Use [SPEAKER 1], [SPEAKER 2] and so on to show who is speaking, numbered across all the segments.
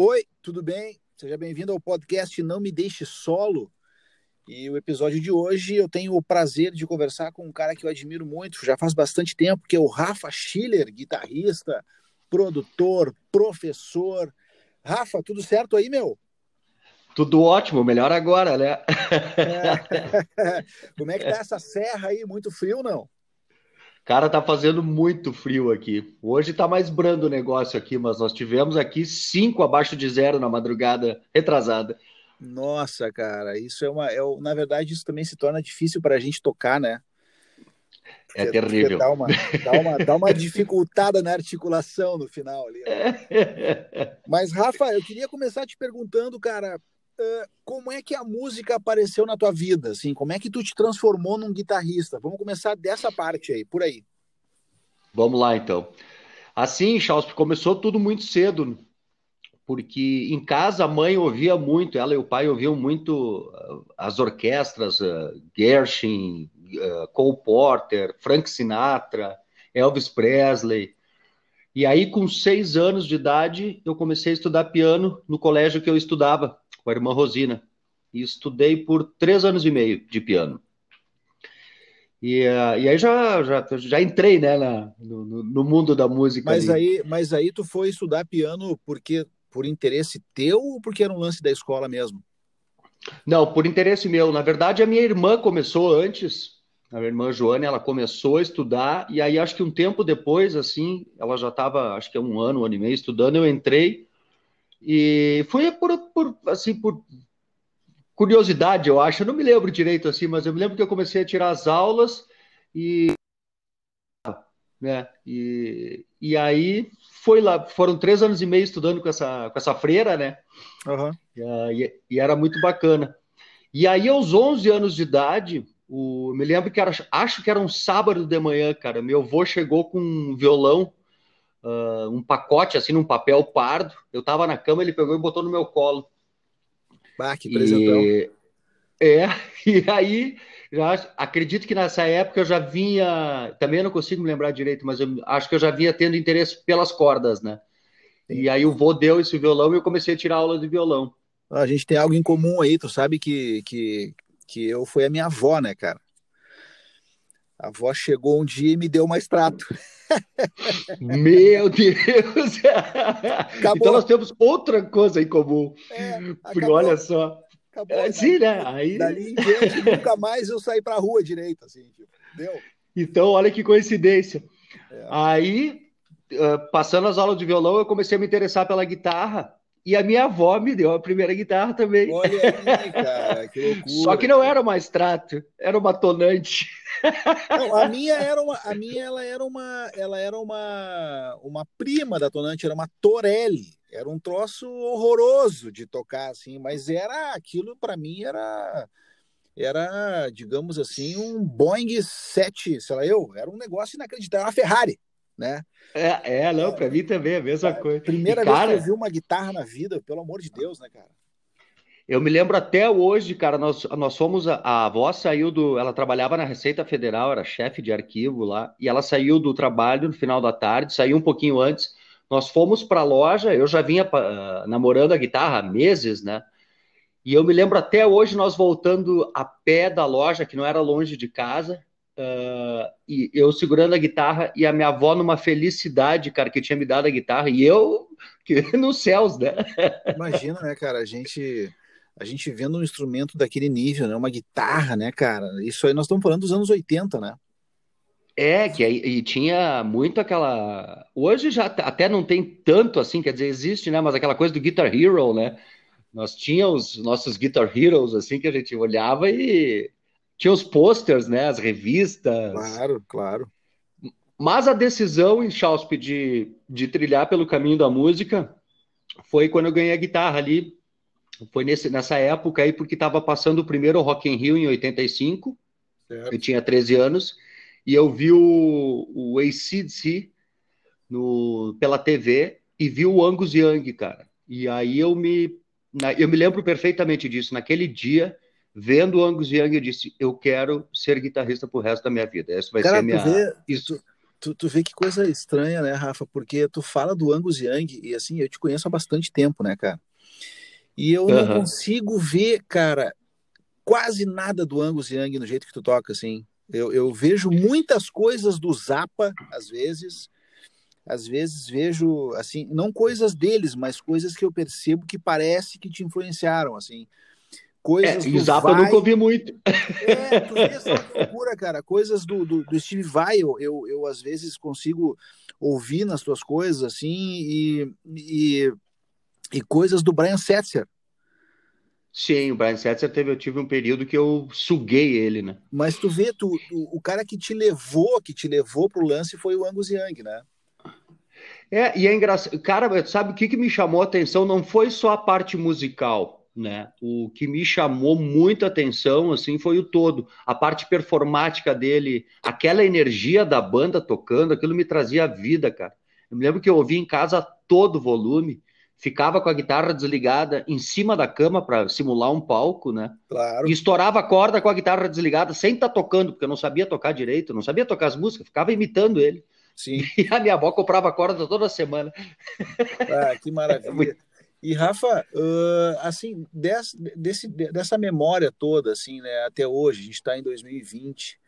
[SPEAKER 1] Oi, tudo bem? Seja bem-vindo ao podcast Não Me Deixe Solo. E o episódio de hoje eu tenho o prazer de conversar com um cara que eu admiro muito, já faz bastante tempo, que é o Rafa Schiller, guitarrista, produtor, professor. Rafa, tudo certo aí, meu?
[SPEAKER 2] Tudo ótimo, melhor agora, né?
[SPEAKER 1] É. Como é que tá essa serra aí? Muito frio, não?
[SPEAKER 2] Cara, tá fazendo muito frio aqui. Hoje tá mais brando o negócio aqui, mas nós tivemos aqui cinco abaixo de zero na madrugada retrasada.
[SPEAKER 1] Nossa, cara, isso é uma. É, na verdade, isso também se torna difícil para a gente tocar, né?
[SPEAKER 2] É porque, terrível.
[SPEAKER 1] Dá uma, dá, uma, dá uma dificultada na articulação no final ali. Né? Mas, Rafa, eu queria começar te perguntando, cara, como é que a música apareceu na tua vida? Assim, como é que tu te transformou num guitarrista? Vamos começar dessa parte aí, por aí.
[SPEAKER 2] Vamos lá, então. Assim, Charles, começou tudo muito cedo, porque em casa a mãe ouvia muito, ela e o pai ouviam muito as orquestras, uh, Gershwin, uh, Cole Porter, Frank Sinatra, Elvis Presley. E aí, com seis anos de idade, eu comecei a estudar piano no colégio que eu estudava, com a irmã Rosina. E estudei por três anos e meio de piano. E, uh, e aí já, já, já entrei né, na, no, no, mundo da música.
[SPEAKER 1] Mas aí, mas aí tu foi estudar piano porque por interesse teu ou porque era um lance da escola mesmo?
[SPEAKER 2] Não, por interesse meu. Na verdade, a minha irmã começou antes. A minha irmã Joana, ela começou a estudar e aí acho que um tempo depois, assim, ela já estava, acho que um ano, um ano e meio estudando, eu entrei e foi por, por, assim, por curiosidade, eu acho. Eu não me lembro direito assim, mas eu me lembro que eu comecei a tirar as aulas e. Né, e, e aí foi lá, foram três anos e meio estudando com essa, com essa freira, né? Uhum. E, e, era muito bacana. E aí, aos 11 anos de idade, o, me lembro que era, acho que era um sábado de manhã, cara. Meu avô chegou com um violão uh, um pacote assim num papel pardo. Eu tava na cama, ele pegou e botou no meu colo.
[SPEAKER 1] Ah, que presentão.
[SPEAKER 2] E, é, e aí já acredito que nessa época eu já vinha, também não consigo me lembrar direito, mas eu acho que eu já vinha tendo interesse pelas cordas, né? Sim. E aí o vô deu esse violão e eu comecei a tirar aula de violão.
[SPEAKER 1] A gente tem algo em comum aí, tu sabe que, que, que eu fui a minha avó, né, cara? A avó chegou um dia e me deu mais trato.
[SPEAKER 2] Meu Deus! Acabou. Então nós temos outra coisa em comum. É, Porque olha só.
[SPEAKER 1] Acabou, é, sim, né? Aí... Dali em diante, nunca mais eu saí para a rua direito, assim, tipo.
[SPEAKER 2] Então, olha que coincidência. É. Aí, passando as aulas de violão, eu comecei a me interessar pela guitarra. E a minha avó me deu a primeira guitarra também.
[SPEAKER 1] Olha aí, cara, que loucura.
[SPEAKER 2] Só que não era uma extrato, era uma tonante.
[SPEAKER 1] Não, a minha era uma, a minha ela era uma, ela era uma, uma prima da tonante, era uma Torelli. Era um troço horroroso de tocar assim, mas era aquilo para mim era era, digamos assim, um Boeing 7, sei lá eu, era um negócio inacreditável, uma Ferrari né?
[SPEAKER 2] É, é não, para mim também é a mesma coisa.
[SPEAKER 1] Primeira e, vez cara, que eu vi uma guitarra na vida, pelo amor de Deus, né, cara?
[SPEAKER 2] Eu me lembro até hoje, cara, nós, nós fomos, a, a avó saiu do, ela trabalhava na Receita Federal, era chefe de arquivo lá, e ela saiu do trabalho no final da tarde, saiu um pouquinho antes, nós fomos para a loja, eu já vinha uh, namorando a guitarra há meses, né? E eu me lembro até hoje nós voltando a pé da loja, que não era longe de casa, Uh, e eu segurando a guitarra e a minha avó numa felicidade, cara, que tinha me dado a guitarra e eu que, nos céus, né?
[SPEAKER 1] Imagina, né, cara, a gente a gente vendo um instrumento daquele nível, né, uma guitarra, né, cara? Isso aí nós estamos falando dos anos 80, né?
[SPEAKER 2] É, que aí e tinha muito aquela. Hoje já até não tem tanto assim, quer dizer, existe, né? Mas aquela coisa do Guitar Hero, né? Nós tínhamos os nossos Guitar Heroes, assim, que a gente olhava e tinha os posters, né? As revistas.
[SPEAKER 1] Claro, claro.
[SPEAKER 2] Mas a decisão em Chausp de, de trilhar pelo caminho da música foi quando eu ganhei a guitarra ali. Foi nesse, nessa época aí, porque estava passando o primeiro Rock in Rio em 85. Certo. Eu tinha 13 anos. E eu vi o, o ACDC no, pela TV e vi o Angus Young, cara. E aí eu me, eu me lembro perfeitamente disso. Naquele dia, vendo o Angus Young, eu disse: Eu quero ser guitarrista pro resto da minha vida. Essa vai
[SPEAKER 1] Cara,
[SPEAKER 2] ser a minha.
[SPEAKER 1] Tu vê, isso. Tu, Tu, vê que coisa estranha, né, Rafa? Porque tu fala do Angus Young e assim, eu te conheço há bastante tempo, né, cara? E eu não consigo ver, cara, quase nada do Angus Young no jeito que tu toca, assim. Eu, eu vejo muitas coisas do Zappa, às vezes. Às vezes vejo, assim, não coisas deles, mas coisas que eu percebo que parece que te influenciaram, assim.
[SPEAKER 2] Coisas é, do Zappa Vai... eu nunca ouvi muito.
[SPEAKER 1] É, tu essa loucura, cara. Coisas do, do, do Steve Vai, eu, eu, eu, às vezes consigo ouvir nas tuas coisas, assim, e, e, e coisas do Brian Setzer,
[SPEAKER 2] Sim, o Brian Setzer teve, eu tive um período que eu suguei ele, né?
[SPEAKER 1] Mas tu vê, tu, o cara que te levou, que te levou pro lance foi o Angus Young, né?
[SPEAKER 2] É, e é engraçado. Cara, sabe o que, que me chamou a atenção? Não foi só a parte musical, né? O que me chamou muita atenção, assim, foi o todo. A parte performática dele, aquela energia da banda tocando, aquilo me trazia vida, cara. Eu me lembro que eu ouvi em casa todo volume ficava com a guitarra desligada em cima da cama para simular um palco, né?
[SPEAKER 1] Claro.
[SPEAKER 2] E estourava a corda com a guitarra desligada sem estar tá tocando, porque eu não sabia tocar direito, não sabia tocar as músicas, ficava imitando ele.
[SPEAKER 1] Sim.
[SPEAKER 2] E a minha avó comprava corda toda semana.
[SPEAKER 1] Ah, que maravilha. E Rafa, uh, assim, desse, desse, dessa memória toda, assim, né, até hoje, a gente está em 2020,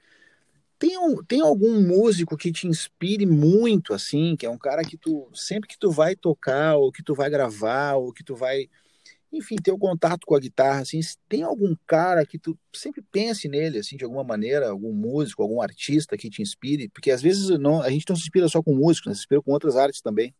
[SPEAKER 1] tem, um, tem algum músico que te inspire muito, assim, que é um cara que tu, sempre que tu vai tocar, ou que tu vai gravar, ou que tu vai, enfim, ter o um contato com a guitarra, assim, tem algum cara que tu sempre pense nele, assim, de alguma maneira, algum músico, algum artista que te inspire? Porque às vezes não, a gente não se inspira só com música, né? se inspira com outras artes também.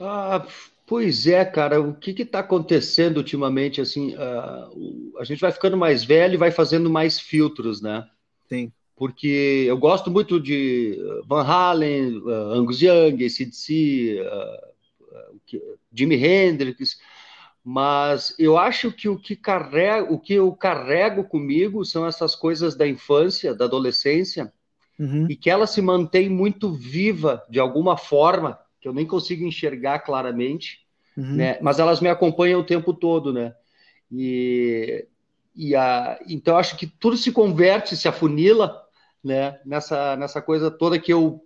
[SPEAKER 2] Ah, pois é, cara, o que está acontecendo ultimamente, assim, uh, a gente vai ficando mais velho e vai fazendo mais filtros, né?
[SPEAKER 1] Sim.
[SPEAKER 2] Porque eu gosto muito de Van Halen, uh, Angus Young, ACDC, uh, Jimi Hendrix, mas eu acho que o que, carrego, o que eu carrego comigo são essas coisas da infância, da adolescência, uhum. e que ela se mantém muito viva de alguma forma, que eu nem consigo enxergar claramente, uhum. né? Mas elas me acompanham o tempo todo, né? E, e a, então acho que tudo se converte, se afunila, né? Nessa nessa coisa toda que eu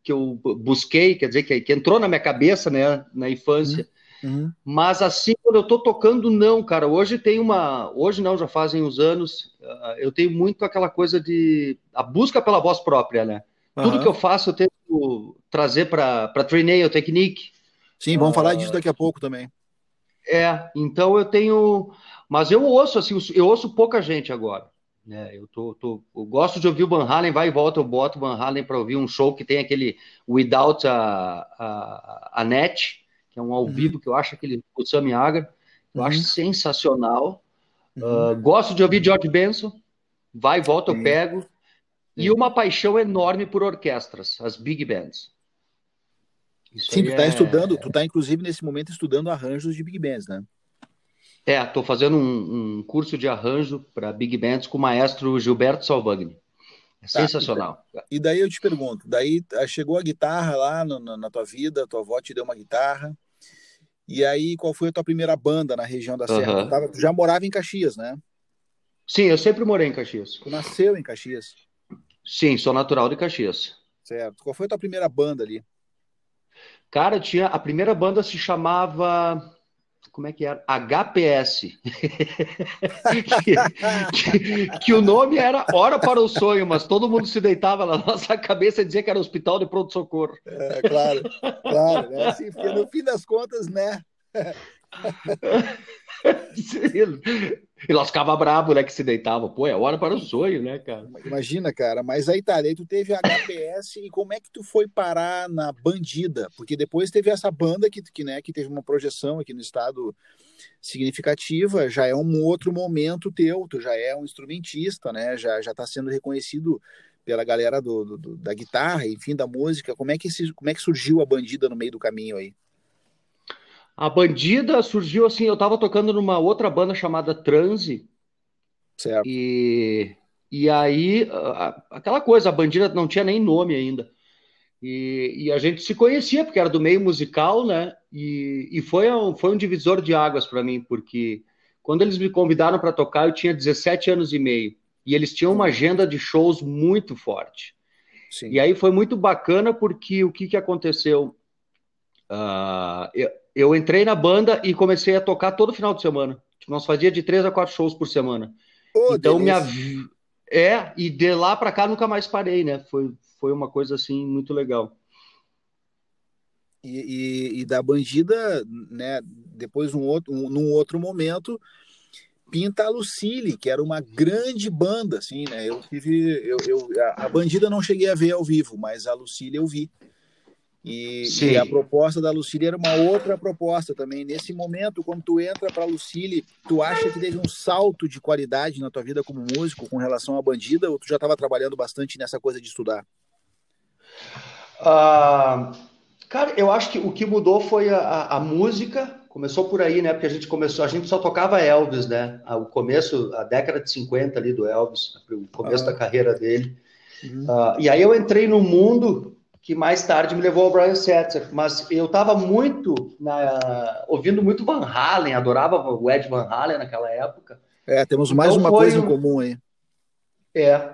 [SPEAKER 2] que eu busquei, quer dizer que, que entrou na minha cabeça, né? Na infância. Uhum. uhum. Mas assim, quando eu estou tocando, não, cara. Hoje tem uma. Hoje não, já fazem uns anos. Uh, eu tenho muito aquela coisa de. a busca pela voz própria, né? Tudo que eu faço eu trazer para Trainail Technique.
[SPEAKER 1] Sim, vamos uh, falar disso daqui a pouco também.
[SPEAKER 2] É, então eu tenho. Mas eu ouço, assim, eu ouço pouca gente agora. Né? Eu, tô, tô, eu gosto de ouvir o Van Halen, vai e volta, eu boto o Van Halen para ouvir um show que tem aquele Without a, a, a Net, que é um ao uhum. vivo que eu acho aquele o Sammy Hagar, eu uhum. acho sensacional. Uhum. Uh, gosto de ouvir George Benson, vai e volta, eu pego. E uma paixão enorme por orquestras, as big bands.
[SPEAKER 1] Isso Sim, tu está é... estudando, tu está inclusive nesse momento estudando arranjos de big bands, né?
[SPEAKER 2] É, estou fazendo um, um, curso de arranjo para big bands com o maestro Gilberto Salvagni. É tá, sensacional.
[SPEAKER 1] E daí eu te pergunto, daí ah, chegou a guitarra lá no, na, na tua vida, tua avó te deu uma guitarra, e aí qual foi a tua primeira banda na região da Serra? Tu, tava, tu já morava em Caxias, né?
[SPEAKER 2] Sim, eu sempre morei em Caxias.
[SPEAKER 1] Tu nasceu em Caxias?
[SPEAKER 2] Sim, sou natural de Caxias.
[SPEAKER 1] Certo. Qual foi a tua primeira banda ali?
[SPEAKER 2] Cara, tinha a primeira banda se chamava como é que era? HPS. que, que, que, o nome era Hora para o Sonho, mas todo mundo se deitava na nossa cabeça e dizia que era Hospital de Pronto Socorro.
[SPEAKER 1] É, claro, claro. É assim, porque no fim das contas, né?
[SPEAKER 2] e nós ficava bravo, né, que se deitava. Pô, é hora para o sonho, né, cara?
[SPEAKER 1] Imagina, cara. Mas aí tá, aí tu teve a HPS e como é que tu foi parar na Bandida? Porque depois teve essa banda que, que, né, que teve uma projeção aqui no estado significativa, já é um outro momento teu, tu já é um instrumentista, né, já, já tá sendo reconhecido pela galera do, do, da guitarra, enfim, da música. Como é, que esse, como é que surgiu a Bandida no meio do caminho aí?
[SPEAKER 2] A Bandida surgiu assim, eu estava tocando numa outra banda chamada Transe.
[SPEAKER 1] Certo.
[SPEAKER 2] E, e aí, aquela coisa, a Bandida não tinha nem nome ainda. E, e a gente se conhecia, porque era do meio musical, né? E, e foi, um, foi um divisor de águas para mim, porque quando eles me convidaram para tocar, eu tinha 17 anos e meio. E eles tinham uma agenda de shows muito forte. Sim. E aí foi muito bacana porque o que, que aconteceu? Uh, eu, eu, entrei na banda e comecei a tocar todo final de semana. Tipo, nós fazia de três a quatro shows por semana. Oh, então minha é e de lá para cá nunca mais parei, né? Foi foi uma coisa assim muito legal.
[SPEAKER 1] E, e, e da bandida, né? Depois um outro, um, num outro momento pinta a Lucille, que era uma grande banda, assim, né? Eu tive, eu, eu, a Bandida não cheguei a ver ao vivo, mas a Lucille eu vi. E, e, a proposta da Lucille era uma outra proposta também. Nesse momento, quando tu entra para a Lucille, tu acha que teve um salto de qualidade na tua vida como músico com relação à Bandida, ou tu já estava trabalhando bastante nessa coisa de estudar?
[SPEAKER 2] Uh, cara, eu acho que o que mudou foi a, a música Começou por aí, né? Porque a gente começou, a gente só tocava Elvis, né? O começo, a década de 50 ali do Elvis, o começo ah. da carreira dele. Uhum. Uh, e aí eu entrei no mundo que mais tarde me levou ao Brian Setzer, mas eu estava muito na, ouvindo muito Van Halen, adorava o Ed Van Halen naquela época.
[SPEAKER 1] É, temos mais então uma coisa em comum aí.
[SPEAKER 2] É,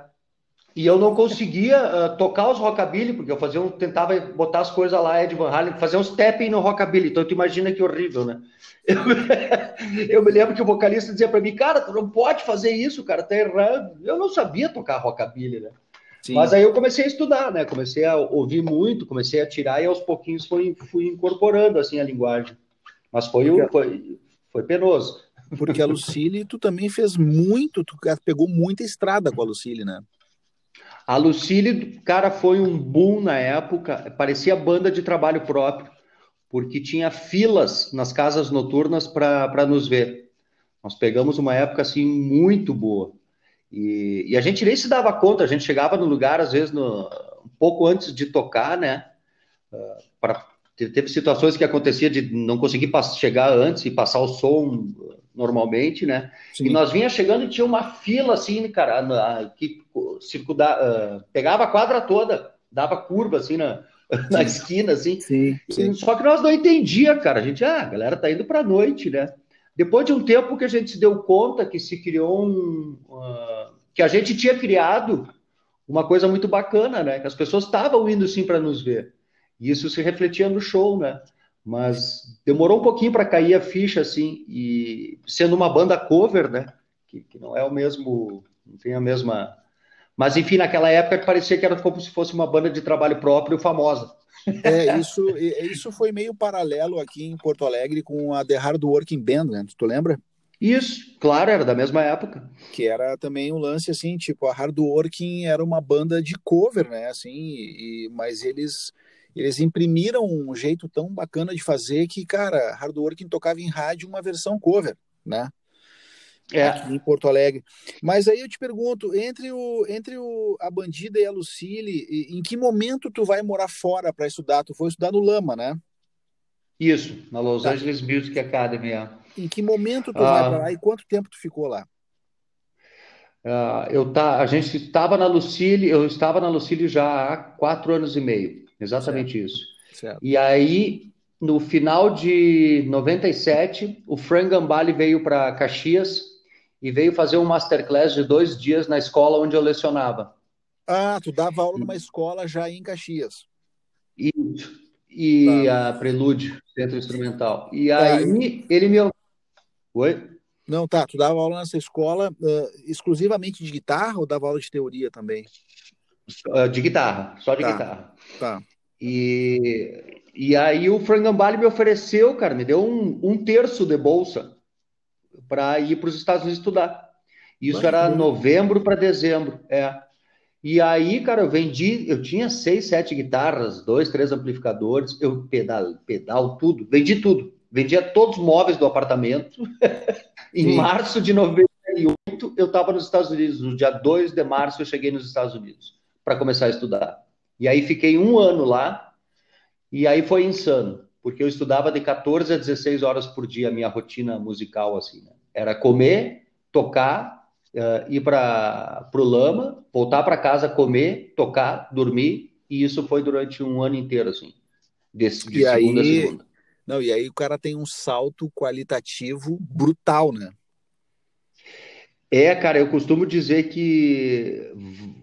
[SPEAKER 2] e eu não conseguia uh, tocar os rockabilly, porque eu fazia um, tentava botar as coisas lá, Ed Van Halen, fazer uns tapping no rockabilly. Então tu imagina que horrível, né? Eu, eu me lembro que o vocalista dizia para mim, cara, tu não pode fazer isso, cara, tá errado. Eu não sabia tocar rockabilly, né? Sim. Mas aí eu comecei a estudar, né? Comecei a ouvir muito, comecei a tirar e aos pouquinhos fui, fui incorporando assim a linguagem. Mas foi, foi, foi penoso.
[SPEAKER 1] Porque a Lucille, tu também fez muito, tu pegou muita estrada com a Lucille, né?
[SPEAKER 2] A Lucille, cara, foi um boom na época, parecia banda de trabalho próprio, porque tinha filas nas casas noturnas para nos ver. Nós pegamos uma época assim muito boa. E, e, a gente nem se dava conta, a gente chegava no lugar, às vezes, no, um pouco antes de tocar, né? Uh, pra, teve situações que acontecia de não conseguir chegar antes e passar o som normalmente, né? Sim. E nós vinha chegando e tinha uma fila assim, cara, que circula, uh, pegava a quadra toda, dava curva assim na, na esquina, assim.
[SPEAKER 1] Sim, sim.
[SPEAKER 2] Só que nós não entendia, cara. A gente, ah, a galera tá indo para noite, né? Depois de um tempo que a gente se deu conta que se criou um. Uh, que a gente tinha criado uma coisa muito bacana, né? Que as pessoas estavam indo sim para nos ver. E isso se refletia no show, né? Mas demorou um pouquinho para cair a ficha, assim, e sendo uma banda cover, né? Que, que, não é o mesmo, não tem a mesma. Mas enfim, naquela época parecia que era como se fosse uma banda de trabalho próprio famosa.
[SPEAKER 1] É, isso, isso foi meio paralelo aqui em Porto Alegre com a The Hard Working Band, né? Tu lembra?
[SPEAKER 2] Isso, claro, era da mesma época.
[SPEAKER 1] Que era também um lance assim, tipo, a Hard Working era uma banda de cover, né? Assim, e, mas eles eles imprimiram um jeito tão bacana de fazer que, cara, Hard Working tocava em rádio uma versão cover, né? É. Aqui em Porto Alegre. Mas aí eu te pergunto, entre, o, entre o, a Bandida e a Lucille, em que momento tu vai morar fora para estudar? Tu foi estudar no Lama, né?
[SPEAKER 2] Isso, na Los tá. Angeles Music Academy. É.
[SPEAKER 1] Em que momento tu ah, vai para lá e quanto tempo tu ficou lá?
[SPEAKER 2] Uh, eu tá, a gente estava na Lucille, eu estava na Lucille já há quatro anos e meio. Exatamente certo. isso. Certo. E aí, no final de 97, o Frank Gambale veio para Caxias e veio fazer um masterclass de dois dias na escola onde eu lecionava.
[SPEAKER 1] Ah, tu dava aula numa escola já em Caxias.
[SPEAKER 2] Isso. E tá. a Prelude, Centro Instrumental. E tá. aí ele me. Oi?
[SPEAKER 1] Não, tá. Tu dava aula nessa escola uh, exclusivamente de guitarra ou dava aula de teoria também?
[SPEAKER 2] Uh, de guitarra, só de
[SPEAKER 1] tá.
[SPEAKER 2] guitarra.
[SPEAKER 1] Tá.
[SPEAKER 2] E, e aí o Frank Gambale me ofereceu, cara, me deu um, um terço de bolsa para ir para os Estados Unidos estudar. Isso era novembro para dezembro, é. E aí, cara, eu vendi, eu tinha seis, sete guitarras, dois, três amplificadores, eu pedal, pedal tudo, vendi tudo. Vendia todos os móveis do apartamento. em Sim. março de 98, eu estava nos Estados Unidos. No dia 2 de março, eu cheguei nos Estados Unidos para começar a estudar. E aí fiquei um ano lá, e aí foi insano, porque eu estudava de 14 a 16 horas por dia, a minha rotina musical, assim, né? Era comer, tocar, uh, ir para o Lama, voltar para casa, comer, tocar, dormir, e isso foi durante um ano inteiro, assim,
[SPEAKER 1] desse, de segunda aí... a segunda. Não, e aí o cara tem um salto qualitativo brutal, né?
[SPEAKER 2] É, cara, eu costumo dizer que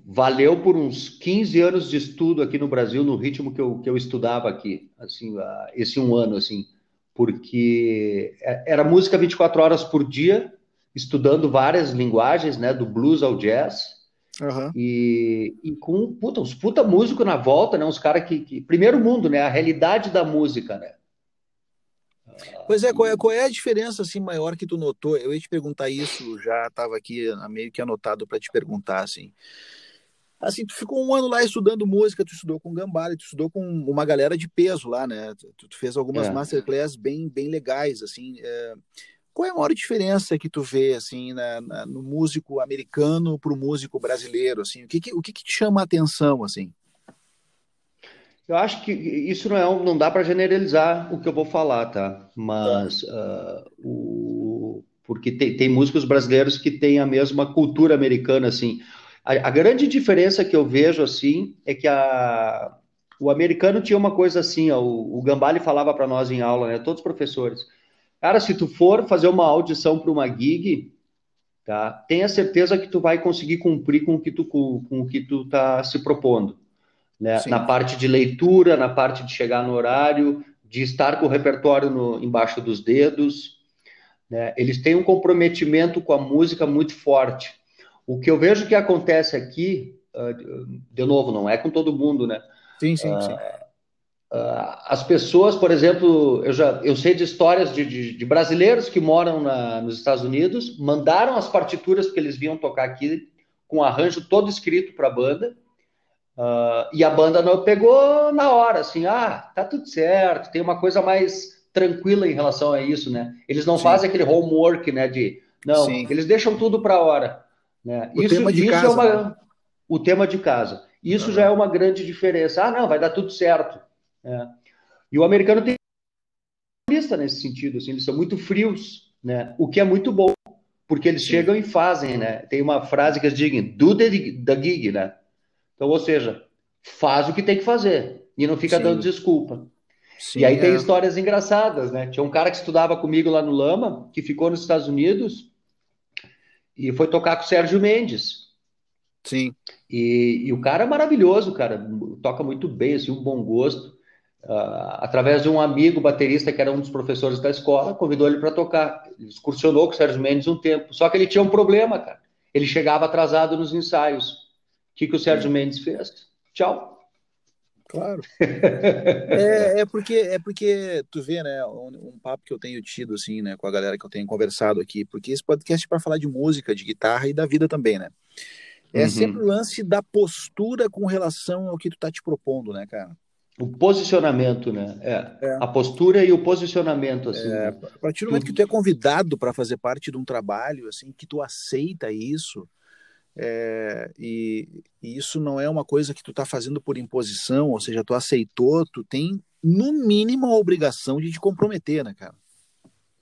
[SPEAKER 2] valeu por uns 15 anos de estudo aqui no Brasil, no ritmo que eu, que eu estudava aqui, assim, esse um ano, assim, porque é, era música 24 horas por dia, estudando várias linguagens, né, do blues ao jazz, uhum. e, e, com puta, uns puta músico na volta, né, uns caras que, que, Primeiro mundo, né, a realidade da música, né,
[SPEAKER 1] Pois é, qual é, qual é a diferença assim maior que tu notou? Eu ia te perguntar isso, já estava aqui meio que anotado para te perguntar assim. Assim, tu ficou um ano lá estudando música, tu estudou com Gambale, tu estudou com uma galera de peso lá, né? Tu, tu fez algumas é. masterclass bem, bem legais, assim. É... Qual é a maior diferença que tu vê, assim, na, na no músico americano para o músico brasileiro, assim? O que, que o que, que te chama a atenção, assim?
[SPEAKER 2] Eu acho que isso não, é, não dá para generalizar o que eu vou falar, tá? Mas uh, o, porque tem, tem, músicos brasileiros que têm a mesma cultura americana, assim. A, a grande diferença que eu vejo, assim, é que a, o americano tinha uma coisa assim, ó, o, o Gambale falava para nós em aula, né? Todos os professores. Cara, se tu for fazer uma audição para uma gig, tá? Tenha certeza que tu vai conseguir cumprir com o que tu, com, com o que tu tá se propondo né? na parte de leitura, na parte de chegar no horário, de estar com o repertório no, embaixo dos dedos. Né? Eles têm um comprometimento com a música muito forte. O que eu vejo que acontece aqui, uh, de novo, não é com todo mundo, né?
[SPEAKER 1] Sim, sim, uh, sim.
[SPEAKER 2] Uh, as pessoas, por exemplo, eu já eu sei de histórias de, de, de brasileiros que moram na, nos Estados Unidos, mandaram as partituras que eles vinham tocar aqui com arranjo todo escrito para a banda, Uh, e a banda não pegou na hora, assim, ah, tá tudo certo, tem uma coisa mais tranquila em relação a isso, né? Eles não Sim. fazem aquele homework, né? De não, Sim. eles deixam tudo para a hora. Né?
[SPEAKER 1] O isso, tema de isso casa, é uma,
[SPEAKER 2] né? o tema de casa. Isso uhum. já é uma grande diferença. Ah, não, vai dar tudo certo. É. E o americano tem lista nesse sentido, assim, eles são muito frios, né? O que é muito bom, porque eles Sim. chegam e fazem, né? Tem uma frase que eles dizem, do the, the gig, né? Então, ou seja, faz o que tem que fazer e não fica Sim. dando desculpa. Sim, e aí é. tem histórias engraçadas, né? Tinha um cara que estudava comigo lá no Lama, que ficou nos Estados Unidos e foi tocar com o Sérgio Mendes.
[SPEAKER 1] Sim.
[SPEAKER 2] E, e o cara é maravilhoso, cara, toca muito bem, assim, um bom gosto. Uh, através de um amigo baterista que era um dos professores da escola, convidou ele para tocar. Ele excursionou com o Sérgio Mendes um tempo. Só que ele tinha um problema, cara. Ele chegava atrasado nos ensaios que, que o Sérgio Mendes fez? Tchau.
[SPEAKER 1] Claro. é, é, porque é porque tu vê, né, um, um, papo que eu tenho tido assim, né, com a galera que eu tenho conversado aqui, porque esse podcast é para falar de música, de guitarra e da vida também, né? É uhum. sempre o lance da postura com relação ao que tu tá te propondo, né, cara?
[SPEAKER 2] O posicionamento, né? É, é. A postura e o posicionamento, assim. É,
[SPEAKER 1] né? A partir do momento que tu é convidado para fazer parte de um trabalho, assim, que tu aceita isso, é, e, e, isso não é uma coisa que tu está fazendo por imposição, ou seja, tu aceitou, tu tem no mínimo a obrigação de te comprometer, né, cara?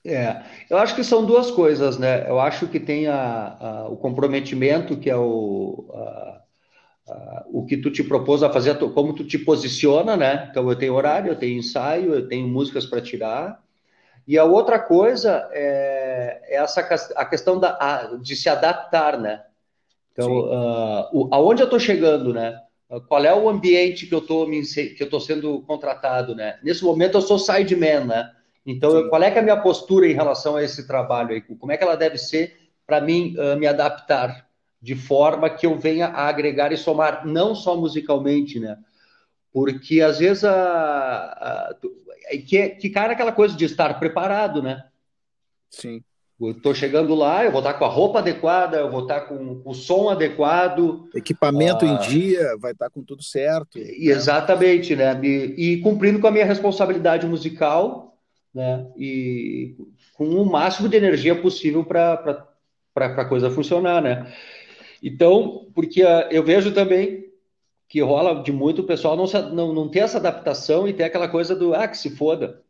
[SPEAKER 2] É, eu acho que são duas coisas, né? Eu acho que tem a, a, o comprometimento, que é o, a, o que tu te propôs a fazer, como tu te posiciona, né? Então eu tenho horário, eu tenho ensaio, eu tenho músicas para tirar. E a outra coisa é, é essa a questão da, de se adaptar, né? Então, uh, o, aonde eu estou chegando, né? Qual é o ambiente que eu estou que eu estou sendo contratado, né? Nesse momento eu sou sideman, né? Então, eu, qual é, é a minha postura em relação a esse trabalho aí? Como é que ela deve ser para mim uh, me adaptar de forma que eu venha a agregar e somar não só musicalmente, né? Porque às vezes a, a que, que cara aquela coisa de estar preparado, né?
[SPEAKER 1] Sim.
[SPEAKER 2] Estou chegando lá, eu vou estar com a roupa adequada, eu vou estar com, o som adequado.
[SPEAKER 1] Equipamento ah, em dia, vai estar com tudo certo.
[SPEAKER 2] Né? Exatamente, né? E, e, cumprindo com a minha responsabilidade musical, né? E com o máximo de energia possível para a coisa funcionar, né? Então, porque uh, eu vejo também que rola de muito o pessoal não, não, não ter essa adaptação e ter aquela coisa do, ah, que se foda.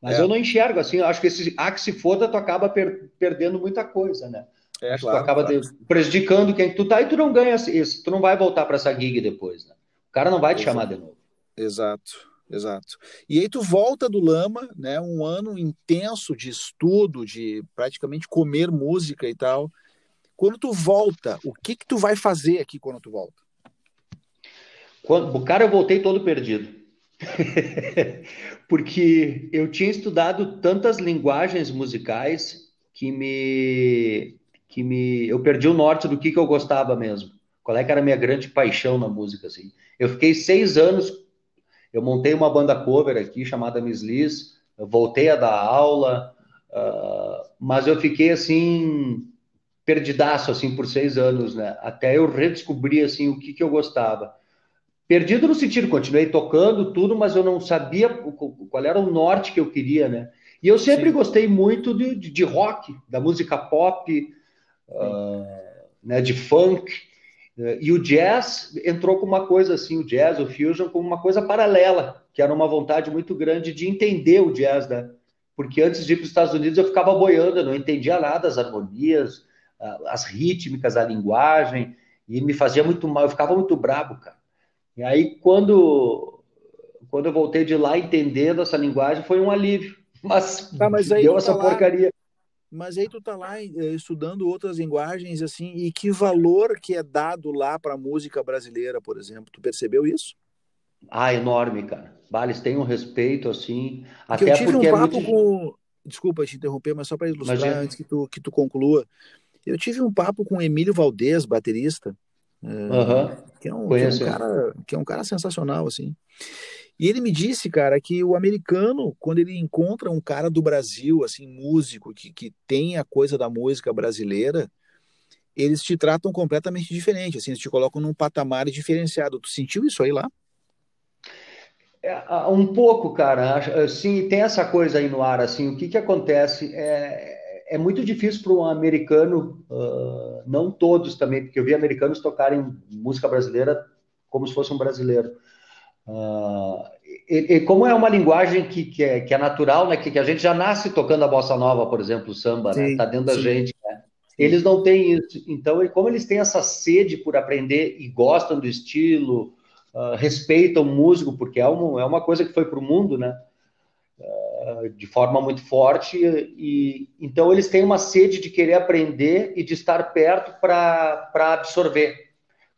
[SPEAKER 2] Mas é. eu não enxergo assim, eu acho que esse ah, que se foda, tu acaba per perdendo muita coisa, né? É, claro, tu acaba claro. prejudicando quem tu tá e tu não ganha isso, tu não vai voltar para essa gig depois, né? O cara não vai te Exato. chamar de novo.
[SPEAKER 1] Exato. Exato. E aí tu volta do Lama, né? Um ano intenso de estudo, de praticamente comer música e tal. Quando tu volta, o que que tu vai fazer aqui quando tu volta?
[SPEAKER 2] Quando, cara, eu voltei todo perdido. Porque eu tinha estudado tantas linguagens musicais que me que me eu perdi o norte do que, que eu gostava mesmo. Qual é que era a minha grande paixão na música assim? Eu fiquei seis anos. Eu montei uma banda cover aqui chamada Miss Liz. Voltei a dar aula, uh, mas eu fiquei assim perdidaço assim por seis anos, né? Até eu redescobrir assim o que, que eu gostava. Perdido no sentido, continuei tocando tudo, mas eu não sabia qual era o norte que eu queria, né? E eu sempre Sim. gostei muito de, de, de, rock, da música pop, uh, né, de funk. E o jazz entrou com uma coisa assim, o jazz, o fusion, como uma coisa paralela, que era uma vontade muito grande de entender o jazz, né? Porque antes de ir para os Estados Unidos eu ficava boiando, eu não entendia nada, as harmonias, as rítmicas, a linguagem, e me fazia muito mal, eu ficava muito brabo, cara. E aí, quando, quando eu voltei de lá entendendo essa linguagem, foi um alívio. Mas,
[SPEAKER 1] tá, mas deu essa tá porcaria. Lá, mas aí tu tá lá eh, estudando outras linguagens, assim, e que valor que é dado lá para a música brasileira, por exemplo? Tu percebeu isso?
[SPEAKER 2] Ah, enorme, cara. Vales tem um respeito, assim.
[SPEAKER 1] Porque até eu tive porque um é papo muito... com. Desculpa te interromper, mas só para ilustrar Imagina. antes que tu, que tu conclua. Eu tive um papo com o Emílio Valdez, baterista,
[SPEAKER 2] Uhum.
[SPEAKER 1] Que, é um, que, é um cara, que é um cara sensacional, assim. E ele me disse, cara, que o americano, quando ele encontra um cara do Brasil, assim, músico, que, que tem a coisa da música brasileira, eles te tratam completamente diferente, assim, eles te colocam num patamar diferenciado. Tu sentiu isso aí lá?
[SPEAKER 2] É, um pouco, cara. Sim, tem essa coisa aí no ar, assim, o que que acontece? É, é muito difícil para um americano, uh, não todos também, porque eu vi americanos tocarem música brasileira como se fosse um brasileiro. Uh, e, e, como é uma linguagem que, que, é, que é natural, né, que, que, a gente já nasce tocando a bossa nova, por exemplo, o samba, está né, tá dentro da sim. gente. Né? Eles não têm isso. Então, como eles têm essa sede por aprender e gostam do estilo, uh, respeitam o músico, porque é uma, é uma coisa que foi para o mundo, né? De forma muito forte e então eles têm uma sede de querer aprender e de estar perto para absorver.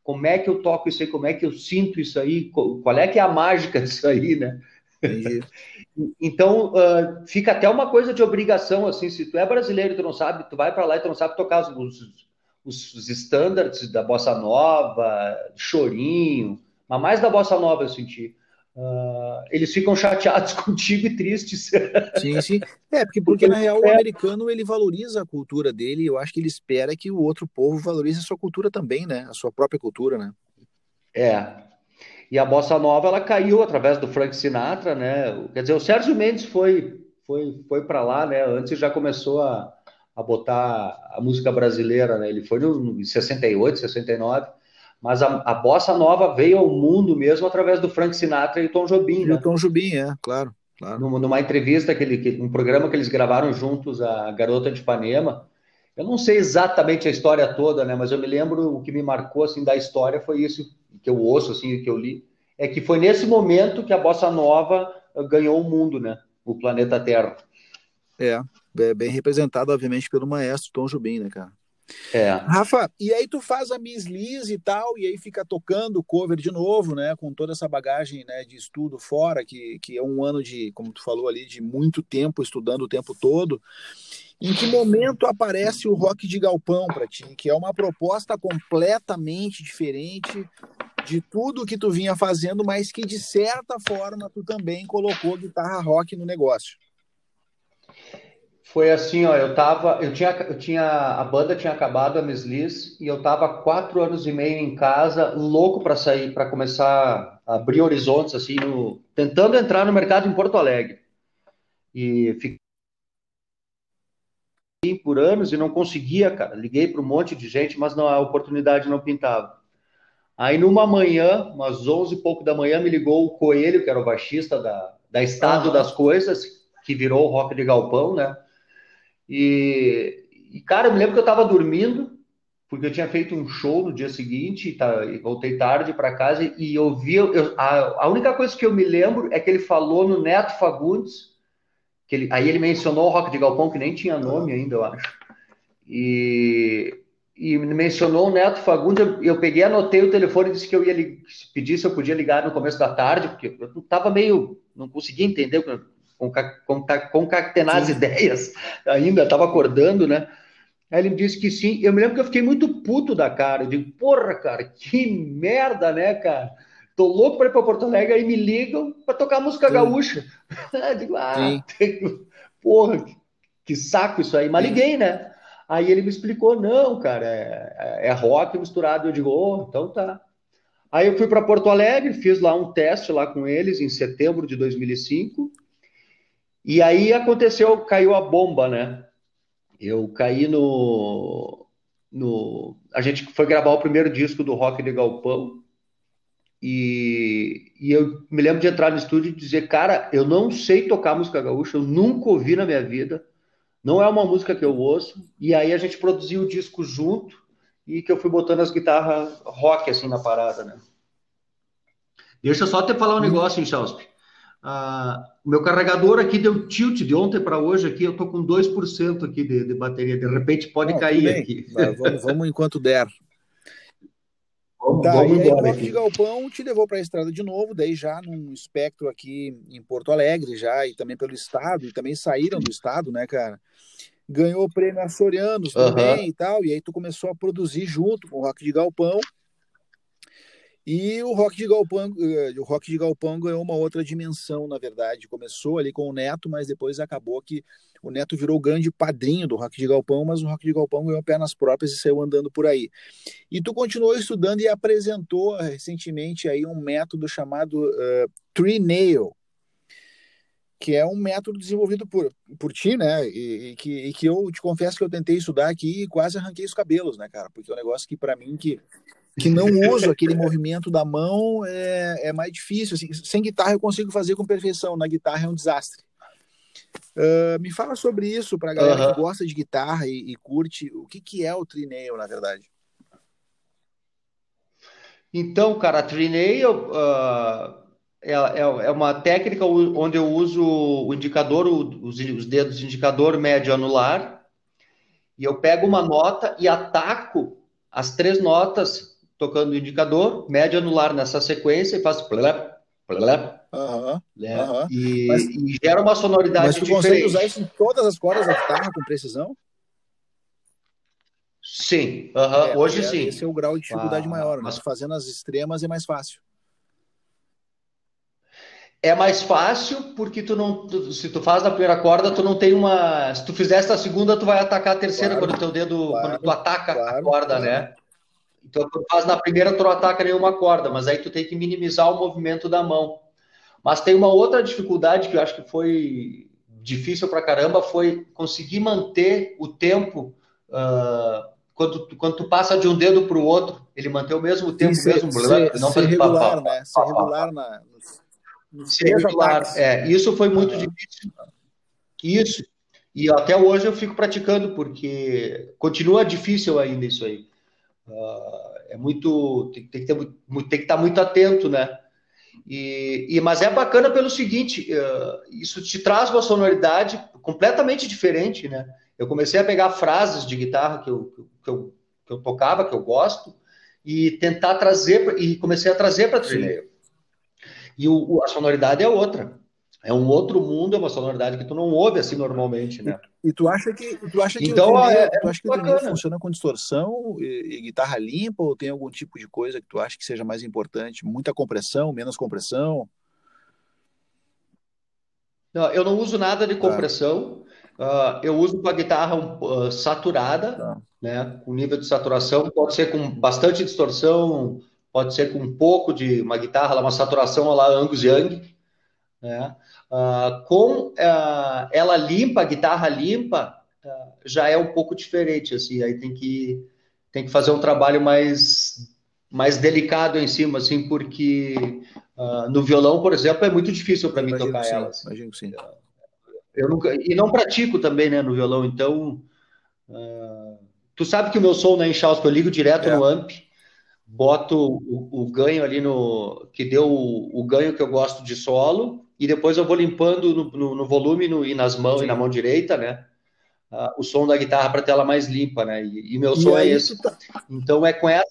[SPEAKER 2] Como é que eu toco isso aí? Como é que eu sinto isso aí? Qual é que é a mágica disso aí, né? então uh, fica até uma coisa de obrigação assim. Se tu é brasileiro tu não sabe, tu vai para lá e tu não sabe tocar os, os, os standards da bossa nova, chorinho, mas mais da bossa nova eu senti Uh, eles ficam chateados contigo e tristes.
[SPEAKER 1] Sim, sim. É, porque, porque na real o americano ele valoriza a cultura dele eu acho que ele espera que o outro povo valorize a sua cultura também, né? A sua própria cultura, né?
[SPEAKER 2] É. E a bossa nova ela caiu através do Frank Sinatra, né? Quer dizer, o Sérgio Mendes foi foi foi para lá, né? Antes já começou a, a botar a música brasileira, né? Ele foi no, em 68, 69 mas a, a bossa nova veio ao mundo mesmo através do Frank Sinatra e Tom Jobim, né?
[SPEAKER 1] o Tom Jobim, é, claro. claro.
[SPEAKER 2] Numa entrevista, que ele, um programa que eles gravaram juntos, a Garota de Ipanema, eu não sei exatamente a história toda, né? Mas eu me lembro o que me marcou assim da história foi isso que eu ouço assim, que eu li, é que foi nesse momento que a bossa nova ganhou o mundo, né? O planeta Terra.
[SPEAKER 1] É, é bem representado obviamente pelo maestro Tom Jobim, né, cara? É. Rafa, e aí tu faz a Miss Liz e tal, e aí fica tocando cover de novo, né? Com toda essa bagagem né, de estudo fora, que, que é um ano de, como tu falou ali, de muito tempo estudando o tempo todo. Em que momento aparece o rock de galpão para ti? Que é uma proposta completamente diferente de tudo que tu vinha fazendo, mas que de certa forma tu também colocou guitarra rock no negócio.
[SPEAKER 2] Foi assim, ó, eu tava, eu tinha, eu tinha, a banda tinha acabado a Miss Liz, e eu tava quatro anos e meio em casa, louco para sair, para começar a abrir horizontes, assim, no, tentando entrar no mercado em Porto Alegre. E fiquei por anos e não conseguia, cara. Liguei para um monte de gente, mas não, a oportunidade não pintava. Aí numa manhã, umas onze e pouco da manhã, me ligou o Coelho, que era o baixista da, da Estado uhum. das Coisas, que virou o Rock de Galpão, né? E, e, cara, eu me lembro que eu estava dormindo, porque eu tinha feito um show no dia seguinte, tá, e voltei tarde para casa, e eu vi. Eu, a, a, única coisa que eu me lembro é que ele falou no Neto Fagundes, que ele, aí ele mencionou o Rock de Galpão, que nem tinha nome ainda, eu acho. E, e mencionou o Neto Fagundes, eu, eu peguei, anotei o telefone e disse que eu ia pedir se eu podia ligar no começo da tarde, porque eu estava meio, não conseguia entender, concatenar as ideias ainda, estava acordando, né? Aí ele me disse que sim. Eu me lembro que eu fiquei muito puto da cara. Eu digo, porra, cara, que merda, né, cara? Tô louco para ir para Porto Alegre, aí me ligam para tocar música sim. gaúcha. eu digo, ah, porra, que saco isso aí. Mas liguei, né? Aí ele me explicou, não, cara, é, é rock misturado. Eu digo, oh, então tá. Aí eu fui para Porto Alegre, fiz lá um teste lá com eles em setembro de 2005. E aí aconteceu, caiu a bomba, né? Eu caí no, no. A gente foi gravar o primeiro disco do Rock de Galpão. E, e eu me lembro de entrar no estúdio e dizer, cara, eu não sei tocar música gaúcha, eu nunca ouvi na minha vida, não é uma música que eu ouço. E aí a gente produziu o disco junto e que eu fui botando as guitarras rock assim na parada, né? Deixa eu só até falar um negócio, Inchausp. Ah, o meu carregador aqui deu tilt de ontem para hoje aqui, eu tô com 2% aqui de, de bateria. De repente pode Não, cair aqui.
[SPEAKER 1] vamos, vamos enquanto der. Vamos, tá, vamos e aí o Rock de Galpão te levou para a estrada de novo, daí já num espectro aqui em Porto Alegre, já, e também pelo estado, e também saíram do estado, né, cara? Ganhou o prêmio Açorianos também e tal, e aí tu começou a produzir junto com o Rock de Galpão. E o rock de galpão, eh, o rock de galpão ganhou uma outra dimensão, na verdade. Começou ali com o Neto, mas depois acabou que o Neto virou o grande padrinho do rock de galpão, mas o rock de galpão ganhou pernas próprias e saiu andando por aí. E tu continuou estudando e apresentou recentemente aí um método chamado uh, Tree Nail, que é um método desenvolvido por, por ti, né? E, e, que, e que eu te confesso que eu tentei estudar aqui e quase arranquei os cabelos, né, cara? Porque é um negócio que para mim que que não uso aquele movimento da mão é, é mais difícil. Assim, sem guitarra eu consigo fazer com perfeição, na guitarra é um desastre. Uh, me fala sobre isso para a galera uhum. que gosta de guitarra e, e, curte. O que, que é o trineio, na verdade?
[SPEAKER 2] Então, cara, trineio uh, é, é, é, uma técnica onde eu uso o indicador, os, os dedos indicador médio anular, e eu pego uma nota e ataco as três notas tocando o indicador, médio anular nessa sequência e faço plep, plep, uhum, né? uhum. E, mas, e, gera uma sonoridade mas tu diferente. consegue
[SPEAKER 1] usar isso em todas as cordas da guitarra com precisão?
[SPEAKER 2] Sim, uhum, é, hoje sim.
[SPEAKER 1] Esse é o grau de dificuldade ah, maior, mas fazendo as extremas é mais fácil.
[SPEAKER 2] É mais fácil porque tu não, tu, se tu faz na primeira corda, tu não tem uma. Se tu fizesse a segunda, tu vai atacar a terceira claro, quando o teu dedo, claro, quando tu ataca claro, a corda, né? Então, tu faz na primeira, tu não ataca nenhuma corda, mas aí tu tem que minimizar o movimento da mão. Mas tem uma outra dificuldade que eu acho que foi difícil pra caramba, foi conseguir manter o tempo uh, quando, quando tu passa de um dedo para o outro, ele manter o mesmo tempo,
[SPEAKER 1] Sim,
[SPEAKER 2] mesmo
[SPEAKER 1] ser, não ser regular, pá, né? Ser regular na,
[SPEAKER 2] ser regular, é, isso foi muito difícil. Isso. E até hoje eu fico praticando, porque continua difícil ainda isso aí. Uh, é muito. Tem, tem, que ter, tem que estar muito atento, né? E, e, mas é bacana pelo seguinte: uh, isso te traz uma sonoridade completamente diferente, né? Eu comecei a pegar frases de guitarra que eu, que eu, que eu tocava, que eu gosto, e tentar trazer, e comecei a trazer para trilha. E o, a sonoridade é outra é um outro mundo, é uma sonoridade que tu não ouve assim normalmente, né?
[SPEAKER 1] E, e tu acha que tu acha que então, o é, tu acha que o funciona com distorção e, e, guitarra limpa ou tem algum tipo de coisa que tu acha que seja mais importante? Muita compressão, menos compressão?
[SPEAKER 2] Não, eu não uso nada de tá. compressão. Tá. Uh, eu uso com a guitarra uh, saturada, tá. né? Com nível de saturação pode ser com bastante distorção, pode ser com um pouco de uma guitarra, uma saturação lá Angus Young, né? Uh, com uh, ela limpa, a guitarra limpa, uh, já é um pouco diferente, assim, aí tem que, tem que fazer um trabalho mais, mais delicado em cima, assim, porque no violão, por exemplo, é muito difícil para mim tocar sim, ela. Assim. Imagino sim. Eu nunca, e não pratico também, né, no violão, então... tu sabe que o meu som na né, Enxauspe eu ligo direto é. no amp, boto o, o, ganho ali no... que deu o, o ganho que eu gosto de solo, e depois eu vou limpando no, no, no volume no, e nas mãos Sim. e na mão direita, né? uh, o som da guitarra para ter ela mais limpa, né? E, e meu som é esse. Tá... Então é com essa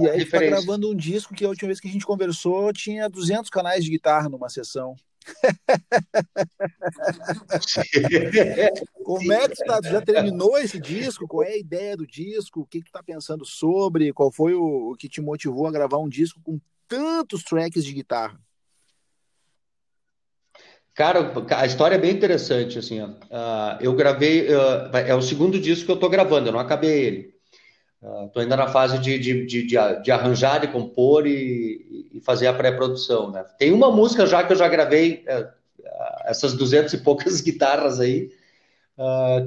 [SPEAKER 1] e aí tá gravando um disco que a última vez que a gente conversou tinha 200 canais de guitarra numa sessão. Como é que tá? Já terminou esse disco? Qual é a ideia do disco? O que, que tu tá pensando sobre? Qual foi o, o que te motivou a gravar um disco com tantos tracks de guitarra?
[SPEAKER 2] Cara, a história é bem interessante, assim, uh, eu gravei, uh, é o segundo disco que eu tô gravando, eu não acabei ele. Estou uh, ainda na fase de, de, de, de, arranjar, de compor e, e fazer a pré-produção, né? Tem uma música já que eu já gravei, uh, essas duzentas e poucas guitarras aí,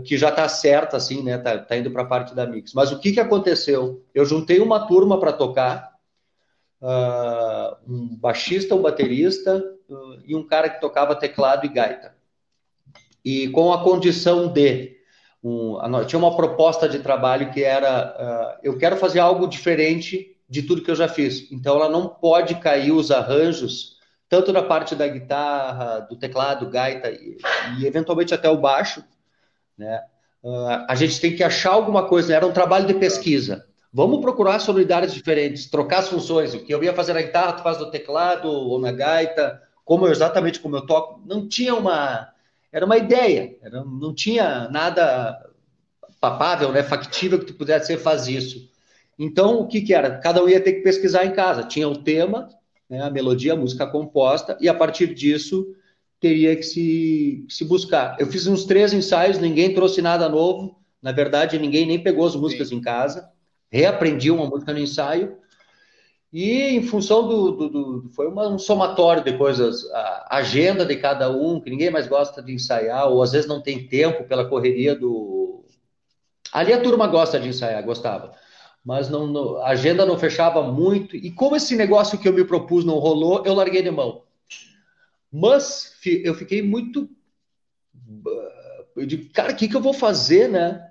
[SPEAKER 2] que já está certa, assim, né? Tá, tá indo a parte da mix. Mas o que, que aconteceu? Eu juntei uma turma para tocar, um baixista, um baterista e um cara que tocava teclado e gaita. E com a condição de um, tinha uma proposta de trabalho que era: uh, eu quero fazer algo diferente de tudo que eu já fiz. Então, ela não pode cair os arranjos, tanto na parte da guitarra, do teclado, gaita e, e eventualmente até o baixo. Né? Uh, a gente tem que achar alguma coisa. Era um trabalho de pesquisa. Vamos procurar sonoridades diferentes, trocar as funções. O que eu ia fazer na guitarra, tu faz no teclado ou na gaita, como exatamente como eu toco. Não tinha uma era uma ideia, era, não tinha nada papável, né, factível que tu pudesse fazer isso. Então, o que, que era? Cada um ia ter que pesquisar em casa. Tinha o tema, né, a melodia, a música composta, e a partir disso teria que se, se buscar. Eu fiz uns três ensaios, ninguém trouxe nada novo. Na verdade, ninguém nem pegou as músicas Sim. em casa. Reaprendi uma música no ensaio e em função do. do, do foi uma, um somatório de coisas, a agenda de cada um, que ninguém mais gosta de ensaiar, ou às vezes não tem tempo pela correria do. Ali a turma gosta de ensaiar, gostava. Mas não, não, a agenda não fechava muito. E como esse negócio que eu me propus não rolou, eu larguei de mão. Mas eu fiquei muito. Eu digo, cara, o que, que eu vou fazer, né?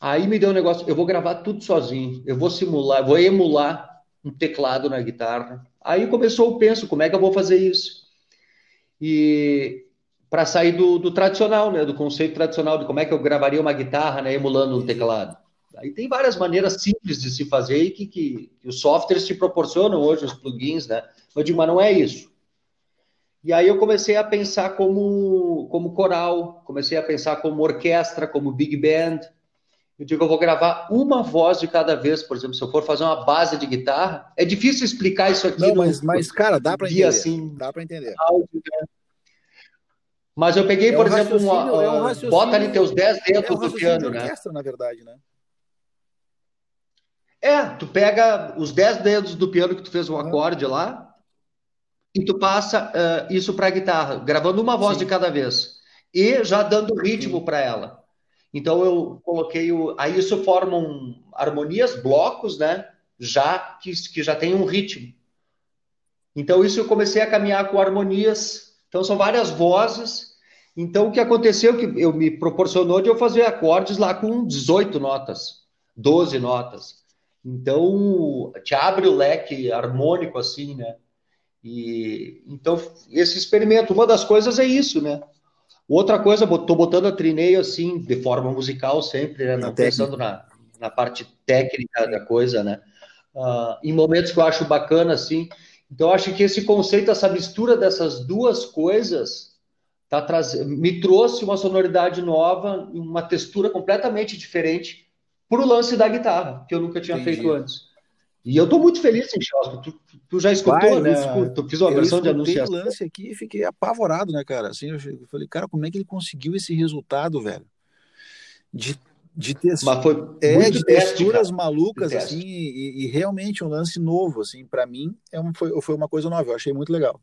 [SPEAKER 2] Aí me deu um negócio, eu vou gravar tudo sozinho, eu vou simular, vou emular um teclado na guitarra. Aí começou o penso, como é que eu vou fazer isso? E para sair do, do, tradicional, né, do conceito tradicional de como é que eu gravaria uma guitarra, né, emulando um teclado. Aí tem várias maneiras simples de se fazer e que, que, que os softwares te proporcionam hoje, os plugins, né? Eu digo, mas não é isso. E aí eu comecei a pensar como, como coral, comecei a pensar como orquestra, como big band, eu digo, eu vou gravar uma voz de cada vez, por exemplo, se eu for fazer uma base de guitarra, é difícil explicar isso aqui.
[SPEAKER 1] Não, mas, mas cara, dá para entender. Assim, dá para entender. Áudio, né?
[SPEAKER 2] Mas eu peguei, é por um exemplo, uma, é um bota ali teus 10 dedos é um do piano,
[SPEAKER 1] né? orquestra, na verdade, né?
[SPEAKER 2] É, tu pega os 10 dedos do piano que tu fez um acorde lá e tu passa uh, isso para a guitarra, gravando uma voz Sim. de cada vez e já dando ritmo para ela. Então eu coloquei o. Aí isso formam harmonias, blocos, né? Já que, que já tem um ritmo. Então isso eu comecei a caminhar com harmonias. Então são várias vozes. Então o que aconteceu que eu me proporcionou de eu fazer acordes lá com 18 notas, 12 notas. Então te abre o leque harmônico assim, né? E então esse experimento, uma das coisas é isso, né? Outra coisa, estou botando a trineio assim, de forma musical sempre, né? Não pensando na, na parte técnica da coisa, né? Uh, em momentos que eu acho bacana, assim. Então, eu acho que esse conceito, essa mistura dessas duas coisas, tá traz... me trouxe uma sonoridade nova, uma textura completamente diferente para o lance da guitarra, que eu nunca tinha Entendi. feito antes. E eu estou muito feliz, em Tu, tu já escutou, Vai, né? Tu fiz uma versão de anunciação.
[SPEAKER 1] Eu lance aqui e fiquei apavorado, né, cara? Assim, eu falei, cara, como é que ele conseguiu esse resultado, velho? De, de, tex... é, de texturas malucas, assim, e, e, realmente um lance novo, assim, para mim é um, foi, foi uma coisa nova, eu achei muito legal.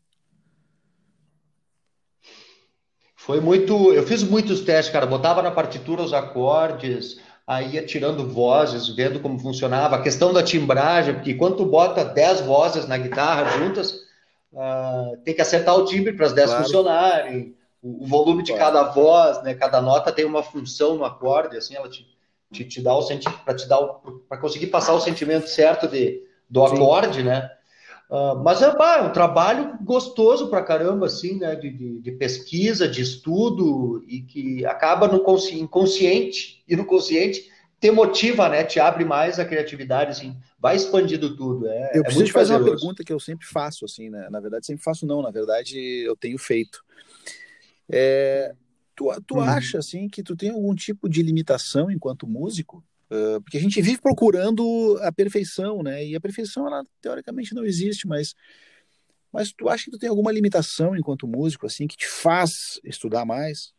[SPEAKER 2] Foi muito. Eu fiz muitos testes, cara. Botava na partitura os acordes, aí tirando vozes, vendo como funcionava. A questão da timbragem, porque quando tu bota 10 vozes na guitarra juntas, uh, tem que acertar o timbre para as 10 claro. funcionarem. O, o volume de claro. cada voz, né? Cada nota tem uma função no acorde, assim, ela te, te, te dá o sentimento, para te dar para conseguir passar o sentimento certo de, do Sim. acorde, né? Uh, mas é, é, um trabalho gostoso pra caramba, assim, né? De, de, de, pesquisa, de estudo, e que acaba no inconsciente, e no consciente te motiva, né? Te abre mais a criatividade, assim, vai expandindo tudo. É,
[SPEAKER 1] eu
[SPEAKER 2] é
[SPEAKER 1] preciso fazer uma pergunta que eu sempre faço, assim, né? Na verdade, sempre faço não, na verdade, eu tenho feito. É, tu tu hum. acha, assim, que tu tem algum tipo de limitação enquanto músico? Uh, porque a gente vive procurando a perfeição, né? E a perfeição, ela teoricamente não existe, mas mas tu acha que tu tem alguma limitação enquanto músico, assim, que te faz estudar mais?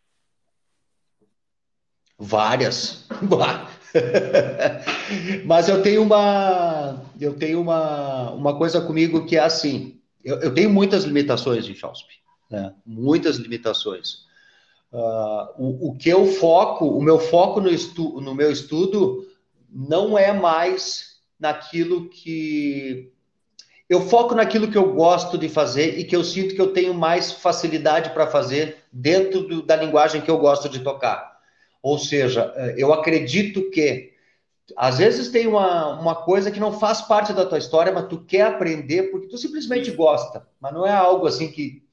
[SPEAKER 2] Várias. Mas eu tenho uma eu tenho uma, uma coisa comigo que é assim. Eu, eu tenho muitas limitações de Chausp, né? Muitas limitações. Uh, o, o que eu foco, o meu foco no, estu, no meu estudo não é mais naquilo que eu foco naquilo que eu gosto de fazer e que eu sinto que eu tenho mais facilidade para fazer dentro do, da linguagem que eu gosto de tocar. Ou seja, eh, eu acredito que às vezes tem uma, uma coisa que não faz parte da tua história, mas tu quer aprender porque tu simplesmente gosta, mas não é algo assim que.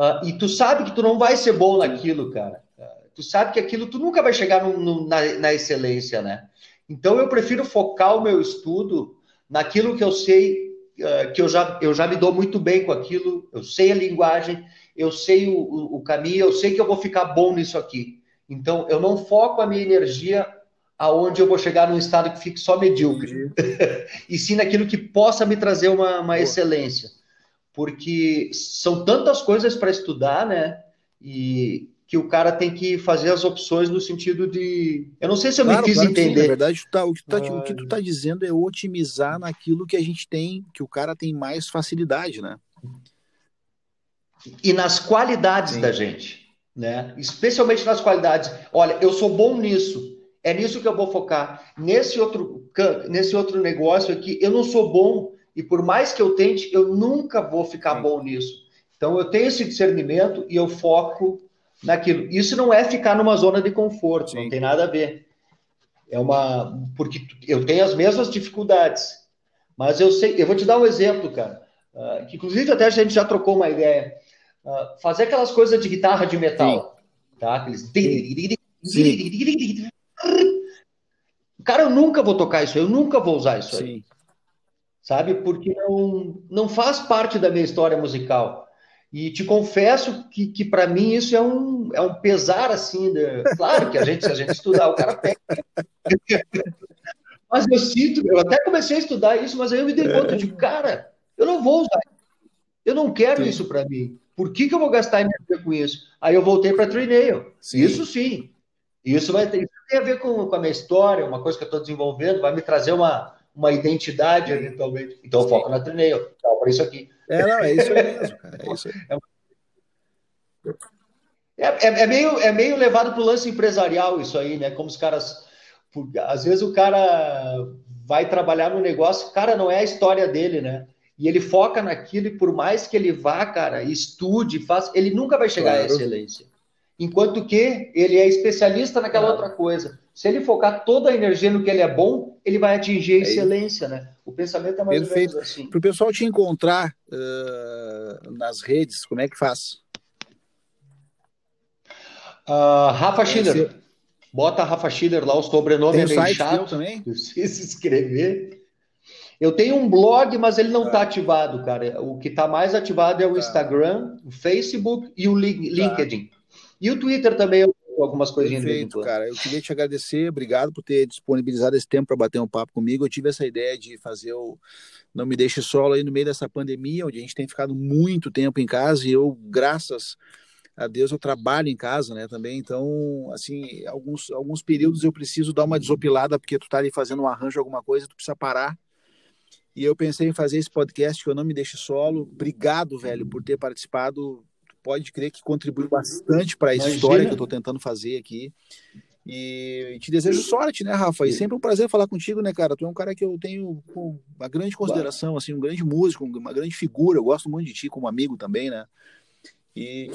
[SPEAKER 2] Uh, e tu sabe que tu não vai ser bom naquilo, cara. Uh, tu sabe que aquilo tu nunca vai chegar no, no, na, na excelência, né? Então eu prefiro focar o meu estudo naquilo que eu sei, uh, que eu já, eu já me dou muito bem com aquilo, eu sei a linguagem, eu sei o, o, o caminho, eu sei que eu vou ficar bom nisso aqui. Então, eu não foco a minha energia aonde eu vou chegar num estado que fique só medíocre, e sim naquilo que possa me trazer uma, uma excelência. Porque são tantas coisas para estudar, né? E que o cara tem que fazer as opções no sentido de. Eu não sei se eu claro, me fiz claro entender. Sim,
[SPEAKER 1] na verdade, tá, o, que tá, o que tu está dizendo é otimizar naquilo que a gente tem, que o cara tem mais facilidade, né?
[SPEAKER 2] E nas qualidades sim. da gente né? Especialmente nas qualidades. Olha, eu sou bom nisso. É nisso que eu vou focar. Nesse outro, nesse outro negócio aqui, eu não sou bom e por mais que eu tente, eu nunca vou ficar Sim. bom nisso. Então eu tenho esse discernimento e eu foco naquilo. Isso não é ficar numa zona de conforto, Sim. não tem nada a ver. É uma porque eu tenho as mesmas dificuldades, mas eu sei. Eu vou te dar um exemplo, cara. Uh, que inclusive até a gente já trocou uma ideia. Uh, fazer aquelas coisas de guitarra de metal. Sim. Tá? Aqueles. Sim. Cara, eu nunca vou tocar isso, eu nunca vou usar isso Sim. aí. Sabe? Porque não, não faz parte da minha história musical. E te confesso que, que para mim isso é um, é um pesar assim. De... Claro que a gente, se a gente estudar, o cara pega. mas eu sinto, eu até comecei a estudar isso, mas aí eu me dei conta de, cara, eu não vou usar. Eu não quero Sim. isso para mim. Por que, que eu vou gastar energia com isso? Aí eu voltei para Trineio. Isso sim. Isso vai ter, isso tem a ver com, com a minha história, uma coisa que eu estou desenvolvendo, vai me trazer uma, uma identidade eventualmente. Então eu foco na Trineio. Então, por isso aqui.
[SPEAKER 1] É, não, é isso aí mesmo, cara. É isso aí.
[SPEAKER 2] É, é, é, meio, é meio levado para o lance empresarial isso aí, né? Como os caras. Às vezes o cara vai trabalhar no negócio, cara, não é a história dele, né? e ele foca naquilo, e por mais que ele vá, cara, estude, faça, ele nunca vai chegar claro. à excelência. Enquanto que ele é especialista naquela claro. outra coisa. Se ele focar toda a energia no que ele é bom, ele vai atingir a é excelência, né? O pensamento é mais Perfeito. ou menos assim.
[SPEAKER 1] Para o pessoal te encontrar uh, nas redes, como é que faz?
[SPEAKER 2] Uh, Rafa Schiller. Bota Rafa Schiller lá, o sobrenome
[SPEAKER 1] Tem é meio chato. também?
[SPEAKER 2] Precisa escrever. Eu tenho um blog, mas ele não está tá ativado, cara. O que está mais ativado é o tá. Instagram, o Facebook e o tá. LinkedIn. Tá. E o Twitter também, algumas coisinhas.
[SPEAKER 1] Perfeito, cara. Eu queria te agradecer, obrigado por ter disponibilizado esse tempo para bater um papo comigo. Eu tive essa ideia de fazer o Não Me Deixe Solo aí no meio dessa pandemia, onde a gente tem ficado muito tempo em casa e eu, graças a Deus, eu trabalho em casa, né, também. Então, assim, alguns, alguns períodos eu preciso dar uma desopilada, porque tu tá ali fazendo um arranjo, alguma coisa, tu precisa parar e eu pensei em fazer esse podcast que eu não me deixe solo. Obrigado, velho, por ter participado. Pode crer que contribuiu bastante para a história que eu estou tentando fazer aqui. E te desejo sorte, né, Rafa? E sempre um prazer falar contigo, né, cara? Tu é um cara que eu tenho uma grande consideração, assim, um grande músico, uma grande figura. Eu gosto muito de ti como amigo também, né? E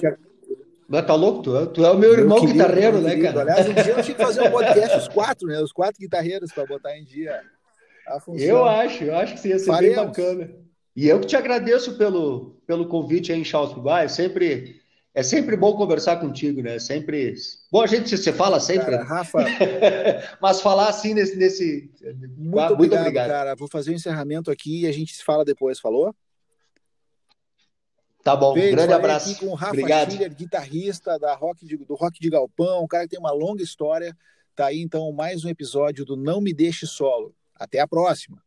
[SPEAKER 2] Mas tá louco? Tu é, tu é o meu, meu irmão querido, guitarreiro, né, cara?
[SPEAKER 1] Aliás, um dia eu tinha que fazer um podcast, os quatro, né? Os quatro guitarreiros para botar em dia.
[SPEAKER 2] Eu acho, eu acho que ia ser Faremos. bem bacana. E eu que te agradeço pelo, pelo convite aí em Charles Bay. Sempre é sempre bom conversar contigo, né? Sempre. Bom, a gente se fala sempre. Cara?
[SPEAKER 1] Rafa.
[SPEAKER 2] Mas falar assim nesse. nesse...
[SPEAKER 1] Muito, ah, obrigado, muito obrigado, cara. Vou fazer o um encerramento aqui e a gente se fala depois, falou?
[SPEAKER 2] Tá bom, Beijo, grande abraço.
[SPEAKER 1] Aqui com o Rafa obrigado. Schiller, guitarrista da rock de, do Rock de Galpão, um cara que tem uma longa história. Tá aí então mais um episódio do Não Me Deixe Solo. Até a próxima.